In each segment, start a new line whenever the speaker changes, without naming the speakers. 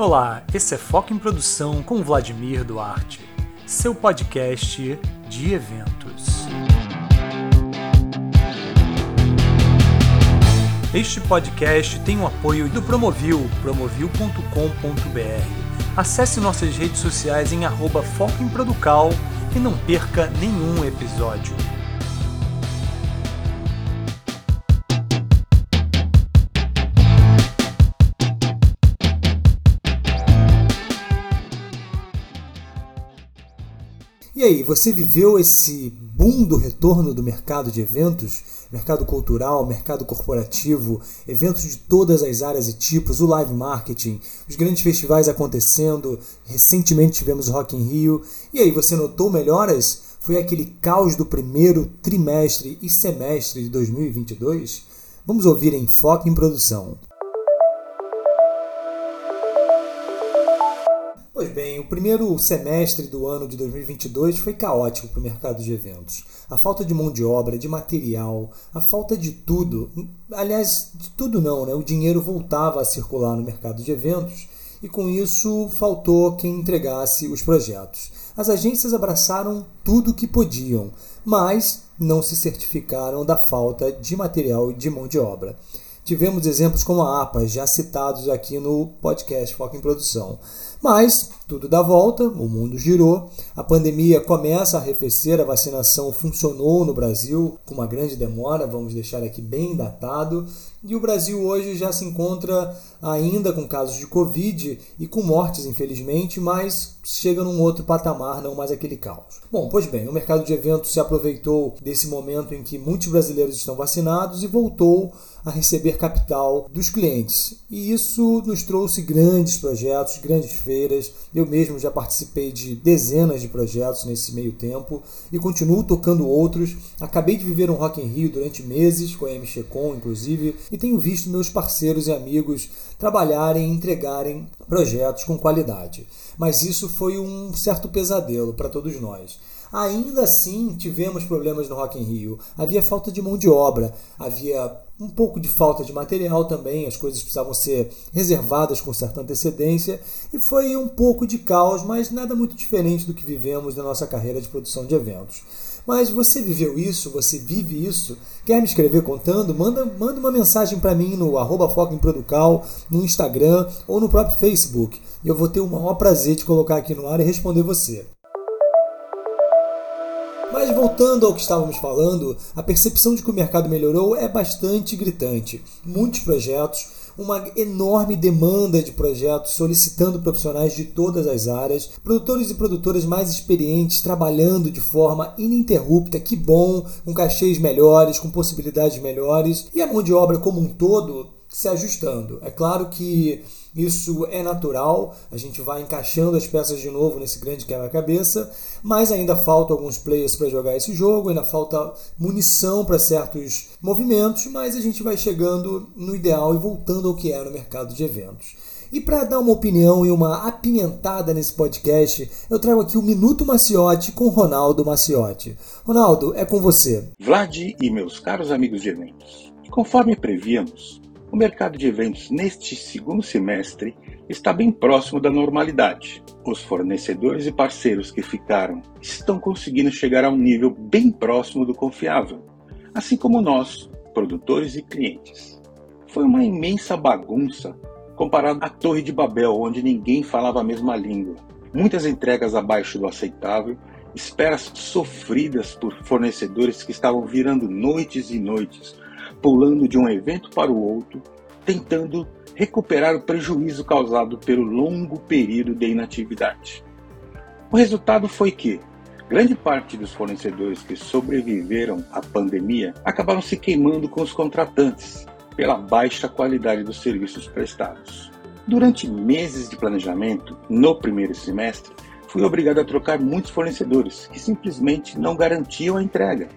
Olá, esse é Foco em Produção com Vladimir Duarte, seu podcast de eventos. Este podcast tem o apoio do Promovil, promovil.com.br. Acesse nossas redes sociais em arroba Foco em Producal e não perca nenhum episódio. E aí, você viveu esse boom do retorno do mercado de eventos, mercado cultural, mercado corporativo, eventos de todas as áreas e tipos, o live marketing, os grandes festivais acontecendo, recentemente tivemos o Rock in Rio. E aí, você notou melhoras? Foi aquele caos do primeiro trimestre e semestre de 2022? Vamos ouvir em Foco em Produção. Primeiro semestre do ano de 2022 foi caótico para o mercado de eventos. A falta de mão de obra, de material, a falta de tudo, aliás, de tudo não, né? O dinheiro voltava a circular no mercado de eventos e com isso faltou quem entregasse os projetos. As agências abraçaram tudo o que podiam, mas não se certificaram da falta de material e de mão de obra. Tivemos exemplos como a APA, já citados aqui no podcast Foco em Produção. Mas tudo dá volta, o mundo girou, a pandemia começa a arrefecer, a vacinação funcionou no Brasil com uma grande demora, vamos deixar aqui bem datado, e o Brasil hoje já se encontra ainda com casos de Covid e com mortes, infelizmente, mas chega num outro patamar, não mais aquele caos. Bom, pois bem, o mercado de eventos se aproveitou desse momento em que muitos brasileiros estão vacinados e voltou a receber capital dos clientes. E isso nos trouxe grandes projetos, grandes feiras. Eu mesmo já participei de dezenas de projetos nesse meio tempo e continuo tocando outros. Acabei de viver um Rock in Rio durante meses, com a MXCOM inclusive, e tenho visto meus parceiros e amigos trabalharem e entregarem projetos com qualidade. Mas isso foi um certo pesadelo para todos nós. Ainda assim, tivemos problemas no Rock in Rio. Havia falta de mão de obra, havia um pouco de falta de material também, as coisas precisavam ser reservadas com certa antecedência e foi um pouco de caos, mas nada muito diferente do que vivemos na nossa carreira de produção de eventos. Mas você viveu isso? Você vive isso? Quer me escrever contando? Manda, manda uma mensagem para mim no arroba Foco em Producal, no Instagram ou no próprio Facebook. E eu vou ter o maior prazer de colocar aqui no ar e responder você. Mas voltando ao que estávamos falando, a percepção de que o mercado melhorou é bastante gritante. Muitos projetos, uma enorme demanda de projetos solicitando profissionais de todas as áreas, produtores e produtoras mais experientes trabalhando de forma ininterrupta, que bom, com cachês melhores, com possibilidades melhores, e a mão de obra como um todo se ajustando. É claro que isso é natural, a gente vai encaixando as peças de novo nesse grande quebra-cabeça, mas ainda falta alguns players para jogar esse jogo, ainda falta munição para certos movimentos, mas a gente vai chegando no ideal e voltando ao que era o mercado de eventos. E para dar uma opinião e uma apimentada nesse podcast, eu trago aqui o Minuto Maciote com Ronaldo Maciote. Ronaldo, é com você.
Vlad e meus caros amigos de eventos. Conforme prevíamos, o mercado de eventos neste segundo semestre está bem próximo da normalidade. Os fornecedores e parceiros que ficaram estão conseguindo chegar a um nível bem próximo do confiável, assim como nós, produtores e clientes. Foi uma imensa bagunça comparado à Torre de Babel, onde ninguém falava a mesma língua. Muitas entregas abaixo do aceitável, esperas sofridas por fornecedores que estavam virando noites e noites pulando de um evento para o outro, tentando recuperar o prejuízo causado pelo longo período de inatividade. O resultado foi que grande parte dos fornecedores que sobreviveram à pandemia acabaram se queimando com os contratantes, pela baixa qualidade dos serviços prestados. Durante meses de planejamento, no primeiro semestre, fui obrigado a trocar muitos fornecedores que simplesmente não garantiam a entrega.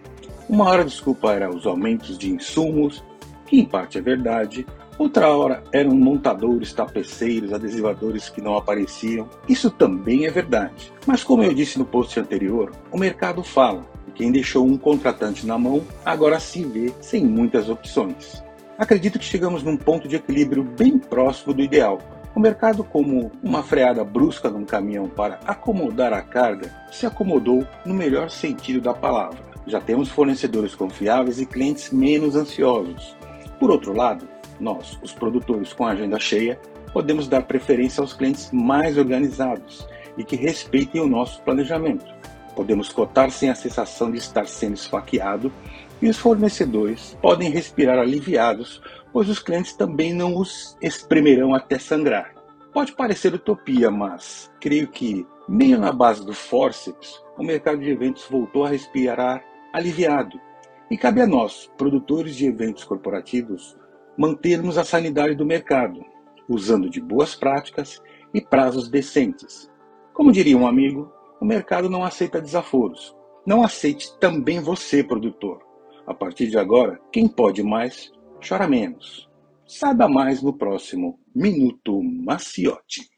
Uma hora desculpa era os aumentos de insumos, que em parte é verdade, outra hora eram montadores, tapeceiros, adesivadores que não apareciam. Isso também é verdade. Mas como eu disse no post anterior, o mercado fala. E quem deixou um contratante na mão agora se vê sem muitas opções. Acredito que chegamos num ponto de equilíbrio bem próximo do ideal. O mercado, como uma freada brusca num caminhão para acomodar a carga, se acomodou no melhor sentido da palavra. Já temos fornecedores confiáveis e clientes menos ansiosos. Por outro lado, nós, os produtores com a agenda cheia, podemos dar preferência aos clientes mais organizados e que respeitem o nosso planejamento. Podemos cotar sem a sensação de estar sendo esfaqueado e os fornecedores podem respirar aliviados, pois os clientes também não os espremerão até sangrar. Pode parecer utopia, mas creio que, meio na base do forceps, o mercado de eventos voltou a respirar aliviado. E cabe a nós, produtores de eventos corporativos, mantermos a sanidade do mercado, usando de boas práticas e prazos decentes. Como diria um amigo, o mercado não aceita desaforos. Não aceite também você, produtor. A partir de agora, quem pode mais, chora menos. Saiba mais no próximo Minuto Maciote.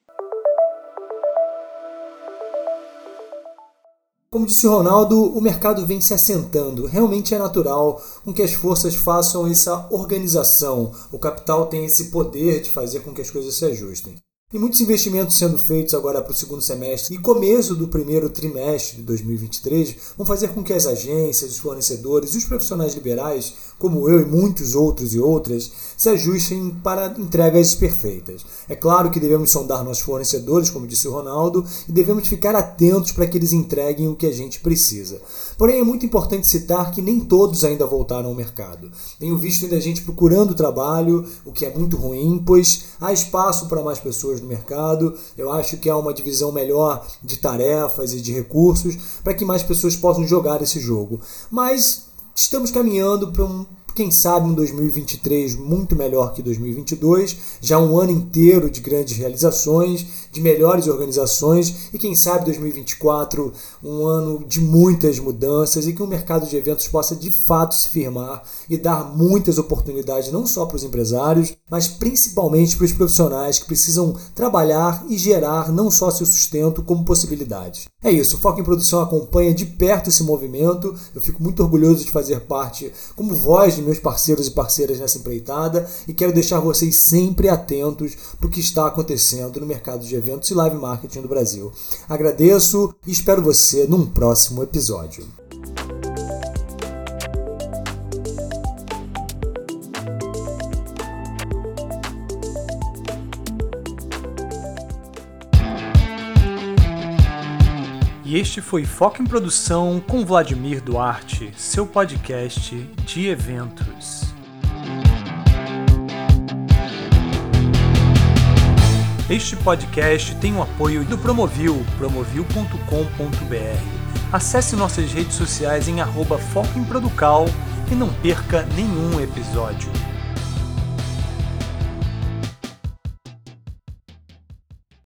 Como disse Ronaldo, o mercado vem se assentando. Realmente é natural com que as forças façam essa organização. O capital tem esse poder de fazer com que as coisas se ajustem. E muitos investimentos sendo feitos agora para o segundo semestre e começo do primeiro trimestre de 2023 vão fazer com que as agências, os fornecedores e os profissionais liberais, como eu e muitos outros e outras, se ajustem para entregas perfeitas. É claro que devemos sondar nossos fornecedores, como disse o Ronaldo, e devemos ficar atentos para que eles entreguem o que a gente precisa. Porém, é muito importante citar que nem todos ainda voltaram ao mercado. Tenho visto ainda gente procurando trabalho, o que é muito ruim, pois há espaço para mais pessoas no mercado. Eu acho que há uma divisão melhor de tarefas e de recursos para que mais pessoas possam jogar esse jogo. Mas estamos caminhando para um quem sabe um 2023 muito melhor que 2022, já um ano inteiro de grandes realizações, de melhores organizações e quem sabe 2024 um ano de muitas mudanças e que o mercado de eventos possa de fato se firmar e dar muitas oportunidades não só para os empresários, mas principalmente para os profissionais que precisam trabalhar e gerar não só seu sustento como possibilidades. É isso, o Foco em Produção acompanha de perto esse movimento. Eu fico muito orgulhoso de fazer parte como voz de meus parceiros e parceiras nessa empreitada e quero deixar vocês sempre atentos para o que está acontecendo no mercado de eventos e live marketing do Brasil. Agradeço e espero você num próximo episódio. Este foi Foco em Produção com Vladimir Duarte, seu podcast de eventos. Este podcast tem o apoio do Promovil, promovil.com.br. Acesse nossas redes sociais em arroba Foco em Producal e não perca nenhum episódio.